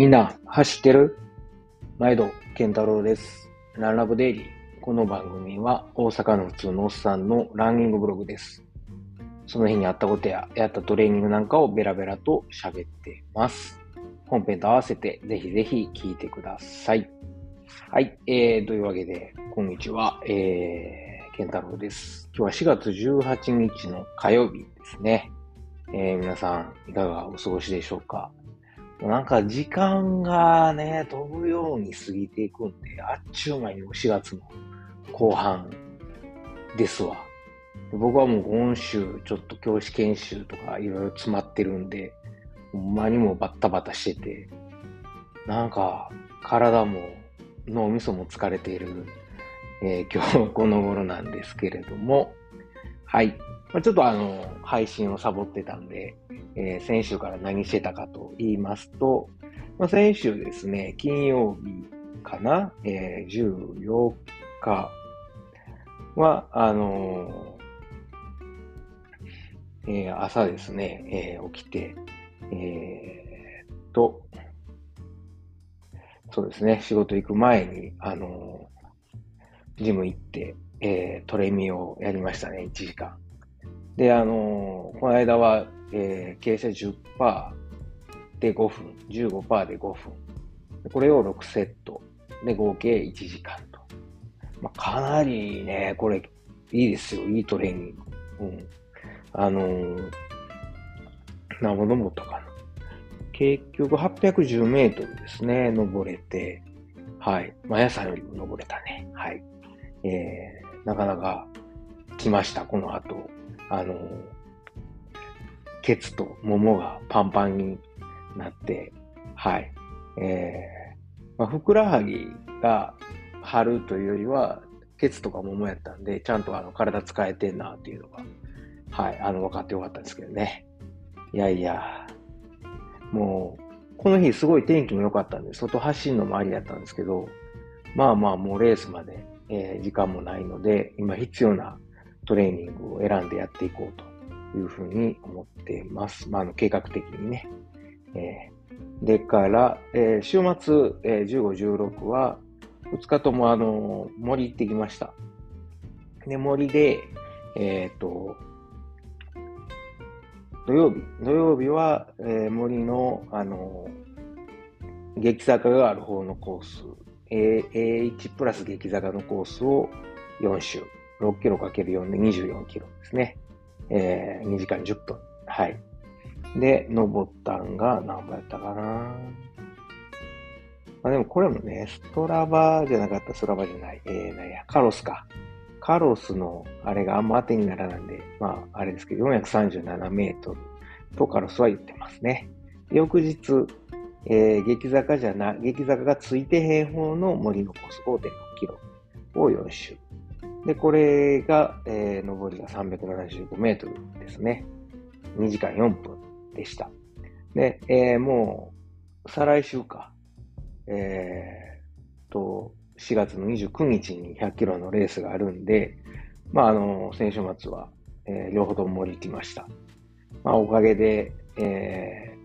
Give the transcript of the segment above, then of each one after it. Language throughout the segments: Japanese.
みんな走ってる？毎度健太郎です。ランラブデイリー。この番組は大阪の普通のおっさんのランニングブログです。その日にあったことややったトレーニングなんかをベラベラと喋ってます。本編と合わせてぜひぜひ聞いてください。はい。えー、というわけで、こんにちは。えー、健太郎です。今日は4月18日の火曜日ですね。えー、皆さん、いかがお過ごしでしょうか？なんか時間がね、飛ぶように過ぎていくんで、あっちゅう間にも4月の後半ですわ。僕はもう今週ちょっと教師研修とかいろいろ詰まってるんで、ほんまにもバッタバタしてて、なんか体も脳みそも疲れている、えー今日この頃なんですけれども、はい。まあちょっとあの、配信をサボってたんで、えー先週から何してたかと言いますと、まあ、先週ですね、金曜日かな、えー14日は、あのーえー朝ですね、えー起きて、えーっと、そうですね、仕事行く前に、あのージム行って、えートレミをやりましたね、1時間。で、あのーこの間は、えー傾斜10%で5分、15%で5分。これを6セットで合計1時間と。まあ、かなりね、これいいですよ。いいトレーニング。うん。あのー、何本登ったかな。結局810メートルですね、登れて。はい。まやさんよりも登れたね。はい。えー、なかなか来ました、この後。あの、ケツとももがパンパンになって、はい。えー、まあ、ふくらはぎが張るというよりは、ケツとかももやったんで、ちゃんとあの体使えてんなっていうのが、はい、あの、分かってよかったんですけどね。いやいや、もう、この日すごい天気も良かったんで、外走るのもありだったんですけど、まあまあもうレースまで、えー時間もないので、今必要なトレーニングを選んでやっていこうというふうに思っています。まあ、あの計画的にね。えーでから、えー週末、えー15、16は、2日ともあの、森行ってきました。で、森で、えっ、と、土曜日、土曜日は、えー森の、あの、激坂がある方のコース、A1 プラス激坂のコースを4周、6キロ ×4 で24キロですね。えー2時間10分。はい。で、登ったんが何本やったかなまあでもこれもね、ストラバじゃなかった、ストラバじゃない。えー、なんや、カロスか。カロスのあれがあんま当てにならないんで、まああれですけど、437メートルとカロスは言ってますね。翌日、えー激坂じゃな、激坂がついてへん方の森のコース5.6キロを4周。で、これが、えー上りが375メートルですね。2時間4分でした。で、えーもう、再来週か。えーと、4月の29日に100キロのレースがあるんで、まあ、あの、先週末は、えー両方とも森行きました。まあ、おかげで、え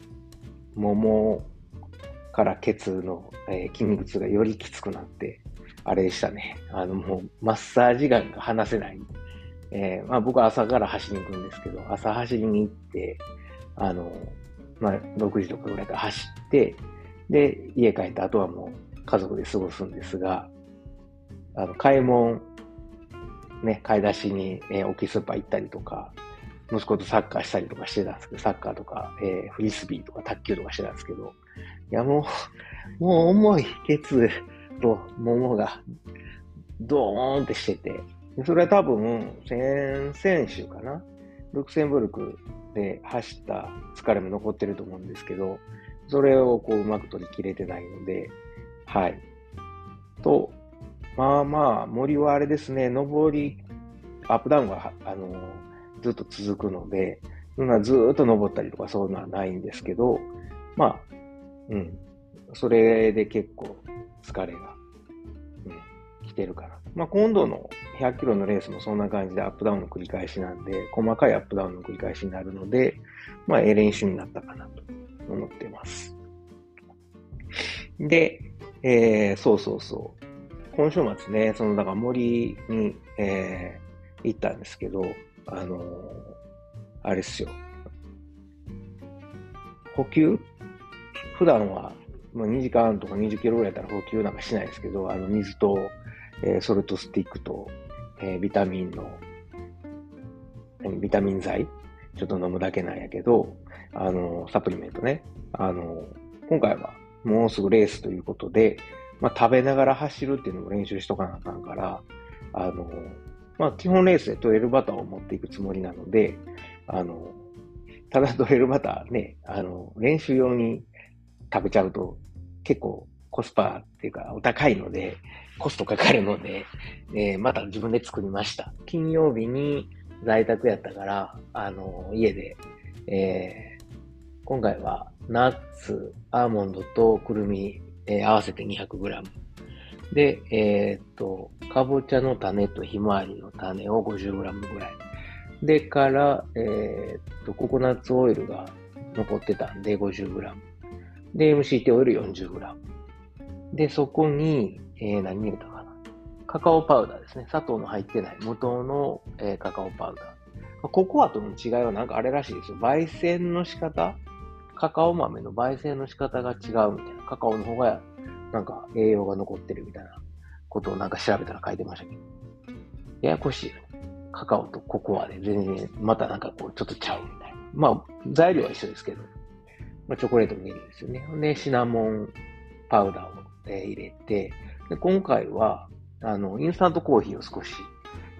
ー、ももからケツの、えー筋肉痛がよりきつくなって、あれでしたね。あの、もう、マッサージガンが離せない。えーまあ僕は朝から走りに行くんですけど、朝走りに行って、あの、まあ6時とかぐらいから走って、で、家帰った後はもう家族で過ごすんですが、あの、買い物、ね、買い出しに、えー大きいスーパー行ったりとか、息子とサッカーしたりとかしてたんですけど、サッカーとか、えーフリスビーとか卓球とかしてたんですけど、いやもう、もう重いケツとももがドーンってしてて、それは多分、先々週かな？ルクセンブルクで走った疲れも残ってると思うんですけど、それをこううまく取り切れてないので、はい。と、まあまあ、森はあれですね、上り、アップダウンが、あの、ずっと続くので、ずっと登ったりとかそういうのはないんですけど、まあ、うん。それで結構疲れが、うん、来てるかな。まあ、今度の100キロのレースもそんな感じでアップダウンの繰り返しなんで、細かいアップダウンの繰り返しになるので、まあ、ええ練習になったかなと思ってます。で、えー、そうそうそう。今週末ね、その、だから森に、えー、行ったんですけど、あのー、あれっすよ。補給普段は、まあ、2時間とか20キロぐらいだったら補給なんかしないですけど、あの、水と、えー、ソルトスティックと、えー、ビタミンの、ビタミン剤ちょっと飲むだけなんやけど、あの、サプリメントね。あの、今回はもうすぐレースということで、まあ、食べながら走るっていうのも練習しとかなあかんから、あの、まあ、基本レースでトレイルバターを持っていくつもりなので、あの、ただトレイルバターね、あの、練習用に食べちゃうと結構コスパっていうかお高いので、コストかかるので、えー、また自分で作りました。金曜日に在宅やったから、あの、家で、えー、今回はナッツ、アーモンドとくるみ、えー、合わせて 200g。で、えー、っと、かぼちゃの種とひまわりの種を 50g ぐらい。でから、えー、っと、ココナッツオイルが残ってたんで 50g。で、MCT オイル 40g。で、そこに、えー、何入れたかな。カカオパウダーですね。砂糖の入ってない無糖の、えー、カカオパウダー。ココアとの違いはなんかあれらしいですよ。焙煎の仕方？カカオ豆の焙煎の仕方が違うみたいな。カカオの方がなんか栄養が残ってるみたいなことをなんか調べたら書いてましたけど。ややこしいよね。カカオとココアで全然またなんかこうちょっとちゃうみたいな。まあ材料は一緒ですけど。まあ、チョコレートも入れるんですよね。で、シナモンパウダーを、えー、入れて、で今回は、あの、インスタントコーヒーを少し、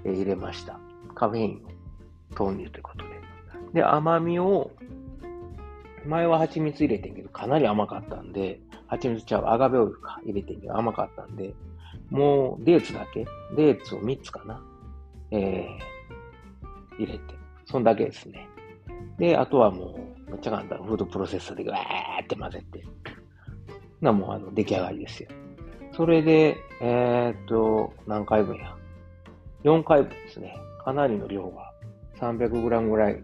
えー、入れました。カフェインを投入ということで。で、甘みを前は蜂蜜入れてんけど、かなり甘かったんで、蜂蜜ちゃう、アガベオイルか入れてんけど甘かったんで、もうデーツだけ、デーツを3つかな、えー、入れて、そんだけですね。で、あとはもう、めっちゃ簡単、フードプロセッサーでわーって混ぜて、な、もうあの、出来上がりですよ。それで、えー、っと、何回分や ?4 回分ですね。かなりの量が 300g ぐらい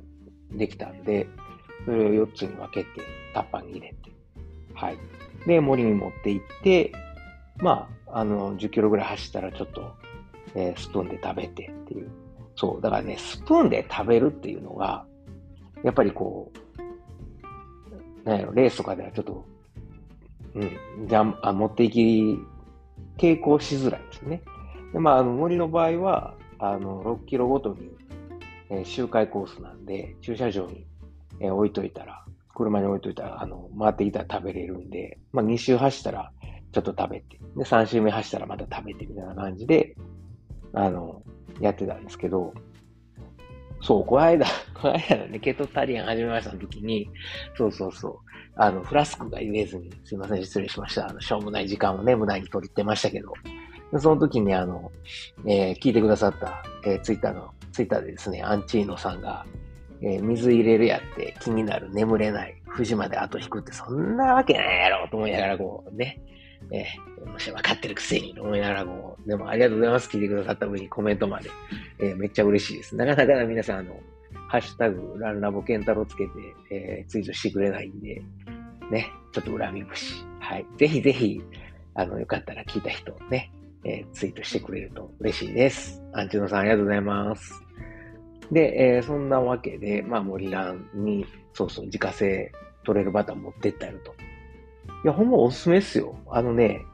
できたんで、それを4つに分けて、タッパーに入れて、はい。で、森に持って行って、まあ、あの、10キロぐらい走ったらちょっと、えー、スプーンで食べてっていう。そう。だからね、スプーンで食べるっていうのが、やっぱりこう、なんやろ、レースとかではちょっと、うん、じゃあ、持っていき、抵抗しづらいですね。で、まあ、あの、森の場合は、あの、6キロごとに、えー、周回コースなんで、駐車場にえー、置いといたら、車に置いといたら、あの、回ってきたら食べれるんで、まあ、2周走ったら、ちょっと食べて、で、3周目走ったらまた食べてみたいな感じで、あの、やってたんですけど、そう、この間、この間のね、ケトタリアン始めましたの時に、そうそうそう、あの、フラスクが言えずに、すいません、失礼しました。あの、しょうもない時間をね、無駄に取ってましたけど、その時にあの、えー、聞いてくださった、えー、ツイッターの、ツイッターでですね、アンチーノさんが、えー、水入れるやって気になる、眠れない、藤まで後引くってそんなわけないやろと思いながらこうね、えー、もし分かってるくせにと思いながらこう、でもありがとうございます。聞いてくださった上にコメントまで、えー、めっちゃ嬉しいです。なかなか皆さんあの、ハッシュタグ、ランラボケンタロつけて、えー、ツイートしてくれないんで、ね、ちょっと恨み節。はい。ぜひぜひ、あの、よかったら聞いた人ね、えー、ツイートしてくれると嬉しいです。アンチュノさんありがとうございます。で、えー、そんなわけで、まあ、森蘭に、そうそう、自家製取れるバター持ってったよと。いや、ほんまおすすめっすよ。あのね、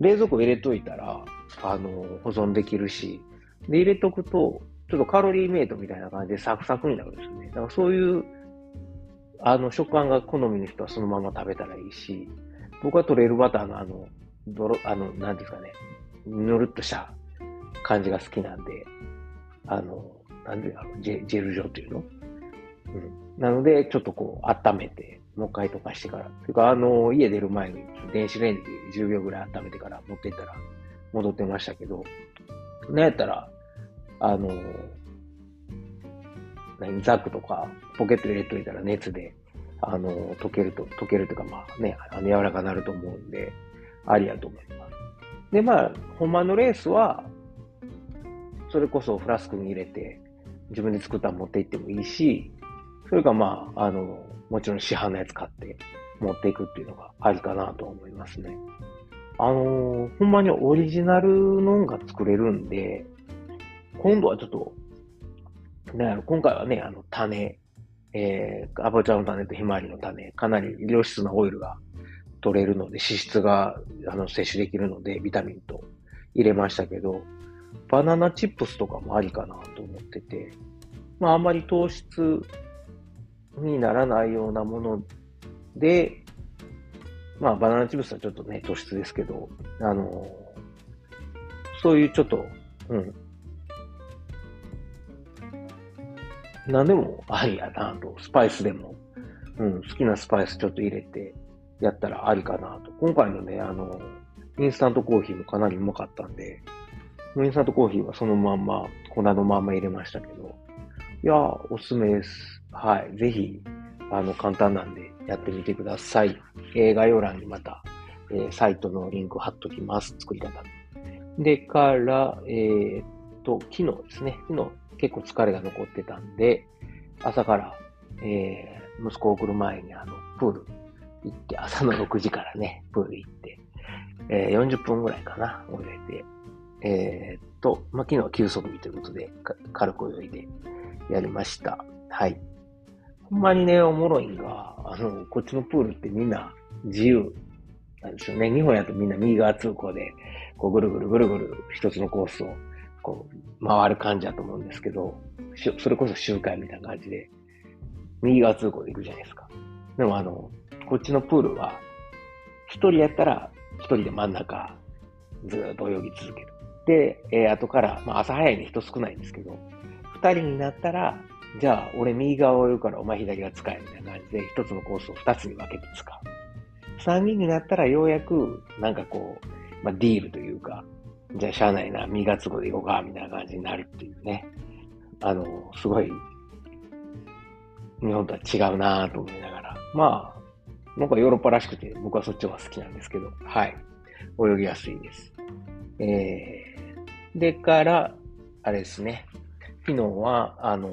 冷蔵庫入れといたら、あの、保存できるし、で、入れとくと、ちょっとカロリーメイトみたいな感じでサクサクになるんですよね。だからそういう、あの、食感が好みの人はそのまま食べたらいいし、僕は取れるバターのあの、泥、あの、なんですかね、ぬるっとした感じが好きなんで、あの、なんでだろう、ジェジェル状というの？うん。なので、ちょっとこう、温めて、もう一回溶かしてから。というか、あの、家出る前に、電子レンジ10秒ぐらい温めてから持ってったら、戻ってましたけど、なんやったら、あの、何、ザックとか、ポケット入れといたら熱で、あの、溶けると、溶けるというか、まあね、あの、柔らかになると思うんで、ありやと思います。で、まあ、ほんまのレースは、それこそフラスクに入れて、自分で作ったの持って行ってもいいし、それかまあ、あの、もちろん市販のやつ買って持っていくっていうのがありかなと思いますね。あのー、ほんまにオリジナルのが作れるんで、今度はちょっと、ね、今回はね、あの、種、えー、アボチャの種とひまわりの種、かなり良質なオイルが取れるので、脂質があの摂取できるので、ビタミンと入れましたけど、バナナチップスとかもありかなと思ってて、まあ、あんまり糖質にならないようなもので、まあ、バナナチップスはちょっとね、糖質ですけど、あのそういうちょっと、うん。何でもありやなと、スパイスでも、うん、好きなスパイスちょっと入れてやったらありかなと。今回のね、あの、インスタントコーヒーもかなりうまかったんで、インスタントコーヒーはそのまんま、粉のまんま入れましたけど、いやおすすめです。はい。ぜひ、あの、簡単なんでやってみてください。えー、概要欄にまた、えー、サイトのリンク貼っときます。作り方。でから、えー、っと、昨日ですね。昨日結構疲れが残ってたんで、朝から、えー、息子を送る前にあの、プール行って、朝の6時からね、プール行って、えー、40分ぐらいかな、泳いで、えー、っと、まあ、昨日は休息日ということで、軽く泳いでやりました。はい。ほんまにね、おもろいんが、あの、こっちのプールってみんな自由なんですよね。日本やとみんな右側通行で、こうぐるぐるぐるぐる一つのコースをこう回る感じだと思うんですけど、それこそ周回みたいな感じで、右側通行で行くじゃないですか。でもあの、こっちのプールは、一人やったら一人で真ん中、ずっと泳ぎ続ける。で、えー、後から、まあ朝早いんで人少ないんですけど、人になったら、じゃあ、俺右側を泳ぐからお前左が使えみたいな感じで、一つのコースを二つに分けて使う。三人になったらようやく、なんかこう、まあディールというか、じゃあしゃあないな、右が都合で行こうか、みたいな感じになるっていうね。あの、すごい、日本とは違うなぁと思いながら。まあ、なんかヨーロッパらしくて、僕はそっちの方が好きなんですけど、はい。泳ぎやすいです。えー、でから、あれですね。昨日は、あの、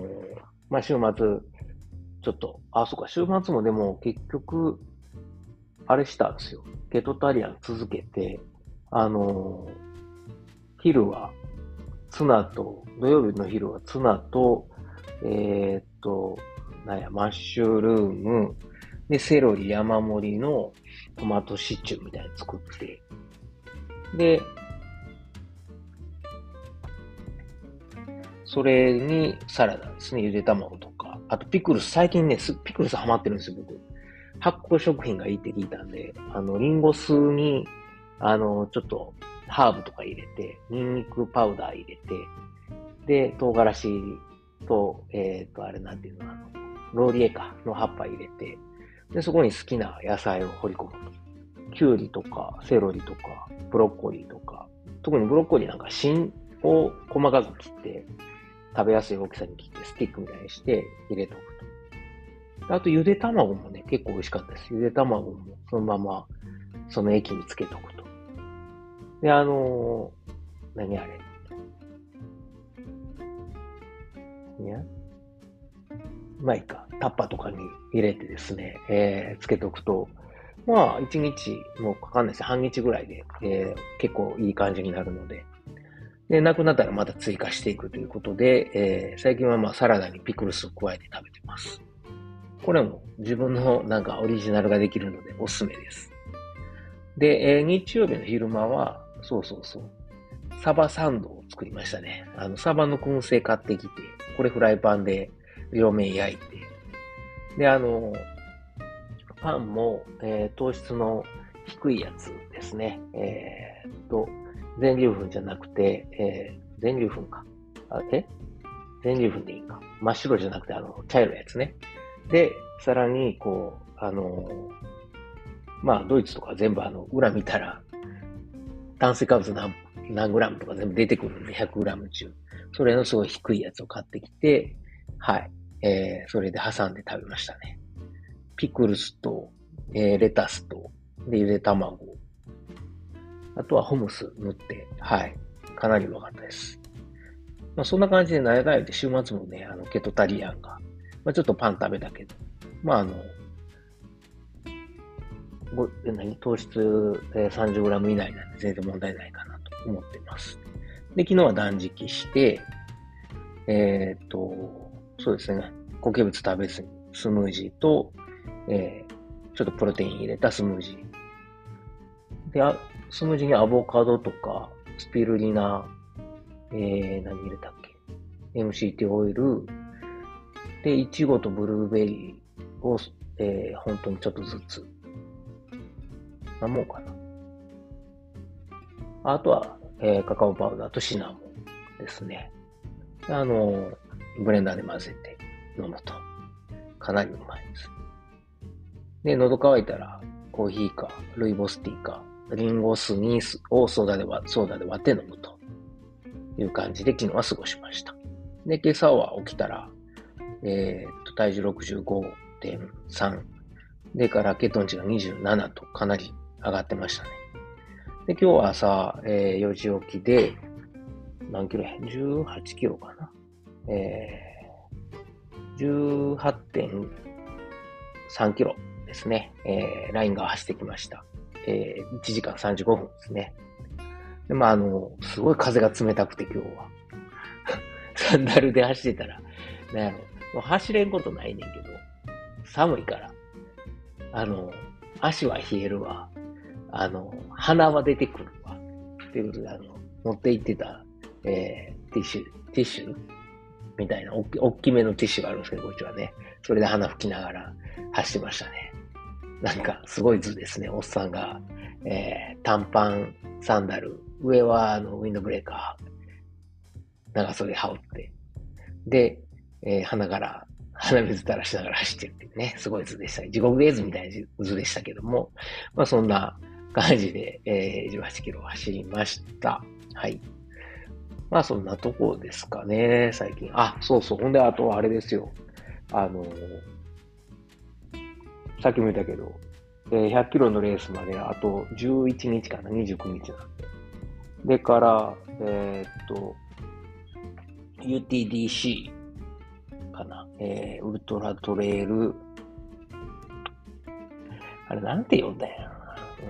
まあ、週末、ちょっと、あ、そうか、週末もでも結局、あれしたんですよ。ケトタリアン続けて、あの、昼はツナと、土曜日の昼はツナと、えー、っと、なんや、マッシュルーム、で、セロリ山盛りのトマトシチューみたいに作って、で、それにサラダですね、ゆで卵とか。あとピクルス、最近ね、ピクルスハマってるんですよ、僕。発酵食品がいいって聞いたんで、あの、リンゴ酢に、あの、ちょっと、ハーブとか入れて、ニンニクパウダー入れて、で、唐辛子と、えっ、ー、と、あれなんていうの、あの、ローリエかの葉っぱ入れて、で、そこに好きな野菜を掘り込むと。キュウリとか、セロリとか、ブロッコリーとか、特にブロッコリーなんか芯を細かく切って、食べやすい大きさに切ってスティックみたいにして入れておくと。あと、ゆで卵もね、結構美味しかったです。ゆで卵もそのまま、その液につけておくと。で、あのー、何あれ？にゃまあいいか。タッパとかに入れてですね、えー、つけておくと、まあ、1日もかかんないです半日ぐらいで、えー、結構いい感じになるので、で、なくなったらまた追加していくということで、えー、最近はまあサラダにピクルスを加えて食べてます。これも自分のなんかオリジナルができるのでおすすめです。で、えー、日曜日の昼間は、そうそうそう、サバサンドを作りましたね。あの、サバの燻製買ってきて、これフライパンで両面焼いて、で、あの、パンも、えー、糖質の低いやつですね。えー、と、全粒粉じゃなくて、えー、全粒粉か。あえ？全粒粉でいいか。真っ白じゃなくて、あの、茶色いやつね。で、さらに、こう、あのまあ、ドイツとか全部あの、裏見たら、炭水化物何何グラムとか全部出てくるんで、100グラム中。それのすごい低いやつを買ってきて、はい。えー、それで挟んで食べましたね。ピクルスと、えー、レタスと、で、ゆで卵あとはホムス塗って、はい。かなりうまかったです。まあ、そんな感じで、なやかやで週末もね、あの、ケトタリアンが、まあ、ちょっとパン食べたけど、まあ、あの、ご何？糖質、30g 以内なんで全然問題ないかなと思ってます。で、昨日は断食して、えー、っと、そうですね、固形物食べずにスムージーと、えー、ちょっとプロテイン入れたスムージー。で、あスムージーにアボカドとか、スピルリナ、えー、何入れたっけ ?MCT オイル、で、イチゴとブルーベリーを、えー、本当にちょっとずつ。何もんかな。あとは、えー、カカオパウダーとシナモンですね。あの、ブレンダーで混ぜて飲むと、かなりうまいです。で、喉乾いたら、コーヒーか、ルイボスティーか、リンゴ酢にをソーダで割って飲むという感じで昨日は過ごしました。で、今朝は起きたら、えー、っと、体重65.3。でからケトン値が27とかなり上がってましたね。で、今日は朝、えー、4時起きで、何キロや ?18 キロかな。えー、18.3キロですね。えー、ラインが走ってきました。えー、1時間35分ですね。で、まあ、あの、すごい風が冷たくて今日は。サンダルで走ってたら、なんやろ、もう走れんことないねんけど、寒いから、あの、足は冷えるわ、あの、鼻は出てくるわ、っていうことで、あの、持って行ってた、えー、ティッシュ、ティッシュ？みたいな、おっ大きめのティッシュがあるんですけど、こっちはね。それで鼻吹きながら走ってましたね。なんか、すごい図ですね。おっさんが、えー、短パン、サンダル、上はあのウィンドブレーカー、長袖羽織って、で、えー、鼻から、鼻水垂らしながら走ってるっていうね、すごい図でした。地獄絵図みたいな図でしたけども、まあそんな感じで、えー、18キロ走りました。はい。まあそんなとこですかね、最近。あ、そうそう。ほんで、あとはあれですよ。あのー、さっきも言ったけど、えー、100キロのレースまであと11日かな、29日なんで。でから、えー、っと、UTDC かな、えー、ウルトラトレイル、あれなんて呼んだんやろな。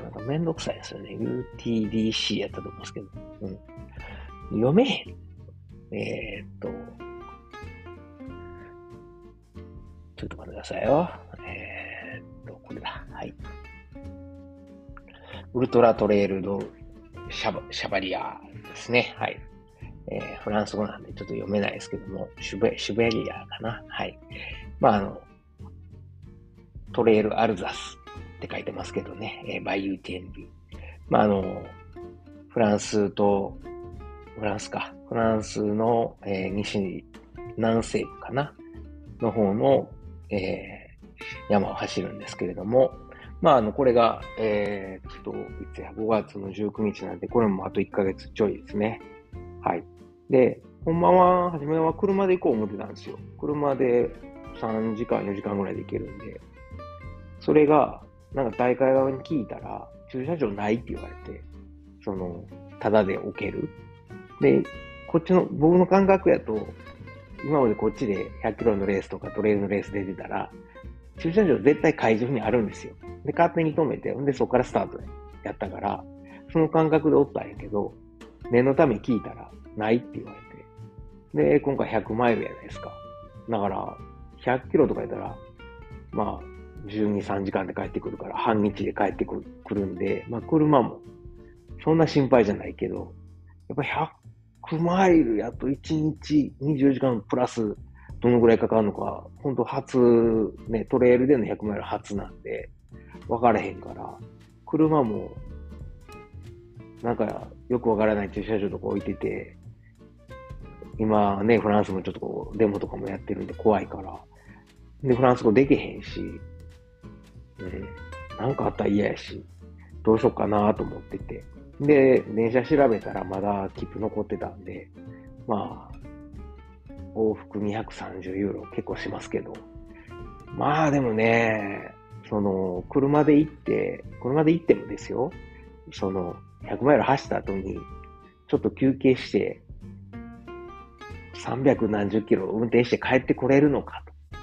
なんかめんどくさいですよね。UTDC やったと思うんですけど。うん。読めへん。えー、っと、ちょっと待ってくださいよ。えー、これだ。はい。ウルトラトレイルドシャバシャバリアですね。はい。えー、フランス語なんでちょっと読めないですけども、シュベシュベリアかな。はい。まあ、あの、トレイルアルザスって書いてますけどね、えー、バイ UTNB。まあ、あの、フランスと、フランスか、フランスの、えー、西、南西部かな、の方の、えー、山を走るんですけれども、まあ、あの、これが、えー、っと、いつや、5月の19日なんで、これもあと1ヶ月ちょいですね。はい。で、ほんまは、初めは車で行こう思ってたんですよ。車で3時間、4時間ぐらいで行けるんで。それが、なんか大会側に聞いたら、駐車場ないって言われて、その、ただで置ける。で、こっちの、僕の感覚やと、今までこっちで100キロのレースとかトレイルのレース出てたら、駐車場絶対会場にあるんですよ。で、勝手に止めて、んで、そこからスタートでやったから、その感覚でおったんやけど、念のため聞いたら、ないって言われて。で、今回100マイルやないですか。だから、100キロとか言ったら、まあ、12、3時間で帰ってくるから、半日で帰ってくるくるんで、まあ、車も、そんな心配じゃないけど、やっぱ100マイルやと1日24時間プラスどのぐらいかかるのか、本当初、ね、トレイルでの100マイル初なんで、分からへんから、車も、なんか、よくわからない駐車場とか置いてて、今ね、フランスもちょっとこう、デモとかもやってるんで怖いから、で、フランス語できへんし、うん、なんかあったら嫌やし、どうしようかなと思ってて。で、電車調べたらまだ切符残ってたんで、まあ、往復230ユーロ結構しますけど。まあでもね、その、車で行って、車で行ってもですよ、その、100マイル走った後に、ちょっと休憩して、300何十キロ運転して帰ってこれるのかと。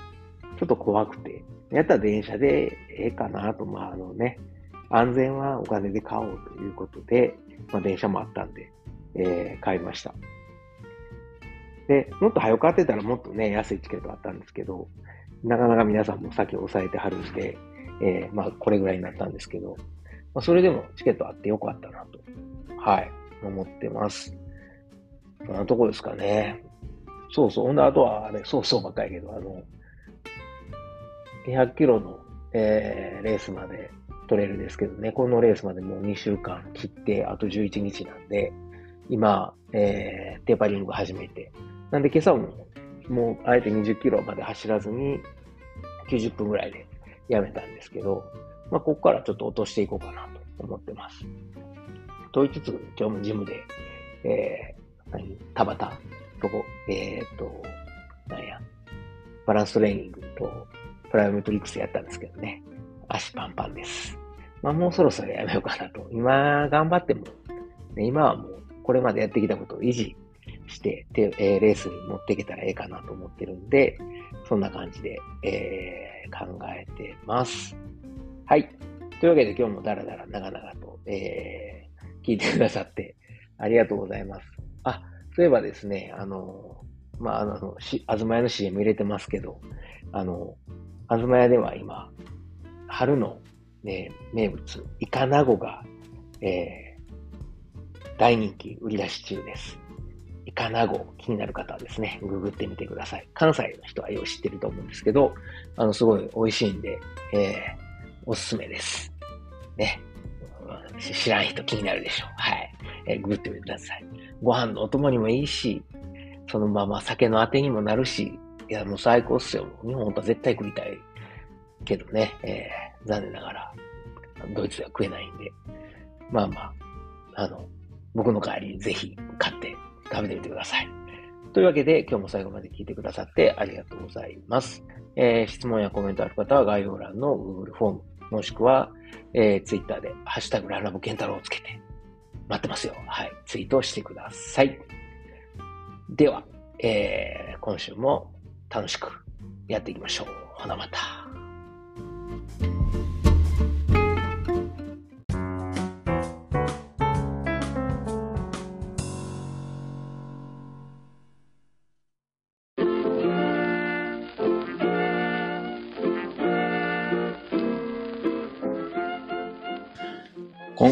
ちょっと怖くて。やったら電車でええかなと、まああのね、安全はお金で買おうということで、まあ、電車もあったんで、えー、買いました。で、もっと早く買ってたらもっとね、安いチケットあったんですけど、なかなか皆さんも先を抑えてはるんで、えー、まあ、これぐらいになったんですけど、まあ、それでもチケットあってよかったなと、はい、思ってます。そんなとこですかね。そうそう。ほんで、あとは、あれ、そうそうばっかりけど、あの、200キロの、えー、レースまで取れるんですけどね、このレースまでもう2週間切って、あと11日なんで、今、えー、テーパリング始めて、なんで今朝も、もうあえて20キロまで走らずに、90分ぐらいでやめたんですけど、まあ、ここからちょっと落としていこうかなと思ってます。と言いつつ、今日もジムで、えー、何、田畑とこ、えー、と、なんや、バランストレーニングとプライオメトリックスやったんですけどね、足パンパンです。まあもうそろそろやめようかなと。今頑張っても、ね、今はもうこれまでやってきたことを維持して、えー、レースに持っていけたらええかなと思ってるんで、そんな感じで、えー、考えてます。はい。というわけで今日もダラダラ長々と、えー、聞いてくださってありがとうございます。あ、そういえばですね、あの、まあ、あの、し、あずま屋の CM 入れてますけど、あの、あずま屋では今、春の、ね、名物、イカナゴが、えー、大人気売り出し中です。イカナゴ、気になる方はですね、ググってみてください。関西の人はよう知ってると思うんですけど、あの、すごい美味しいんで、えー、おすすめです。ね。うん知らん人気になるでしょう。はい。えー、ググってみてください。ご飯のお供にもいいし、そのまま酒のあてにもなるし、いや、もう最高っすよ。日本は絶対食いたいけどね、えー、残念ながら、ドイツでは食えないんで、まあまあ、あの、僕の代わりにぜひ買って食べてみてください。というわけで、今日も最後まで聞いてくださってありがとうございます。えー、質問やコメントある方は概要欄の Google フォーム、もしくは、えー、Twitter で、ハッシュタグララボケンタロウをつけて、待ってますよ。はい。ツイートしてください。では、えー、今週も楽しくやっていきましょう。ほなまた。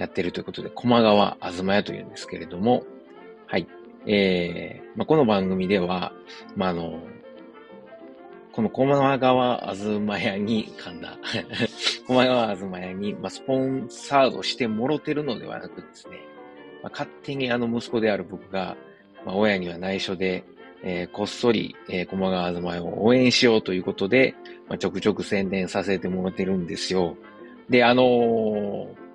やってるということで、駒川あずま屋というんですけれども、はい。えー、まあ、この番組では、まあ、あの、この駒川あずま屋に、噛んだ。駒川あずま屋に、まあ、スポンサードしてもろてるのではなくですね、まあ、勝手にあの息子である僕が、まあ、親には内緒で、えー、こっそり、えー、駒川あずま屋を応援しようということで、まあ、ちょくちょく宣伝させてもらってるんですよ。で、あのー、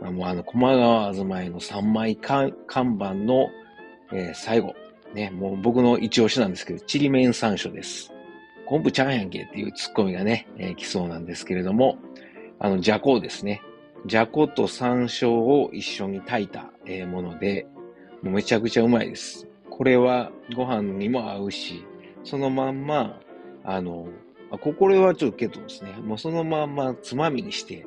もうあの、駒川あずまいの3枚看板の、えー、最後、ね、もう僕の一押しなんですけど、ちりめん山椒です。昆布ちゃんやんけっていうツッコミがね、えー、来そうなんですけれども、あの、じゃこですね。じゃこと山椒を一緒に炊いた、えー、もので、もうめちゃくちゃうまいです。これはご飯にも合うし、そのまんま、あの、あ、これはちょっとけどですね、もうそのまんまつまみにして、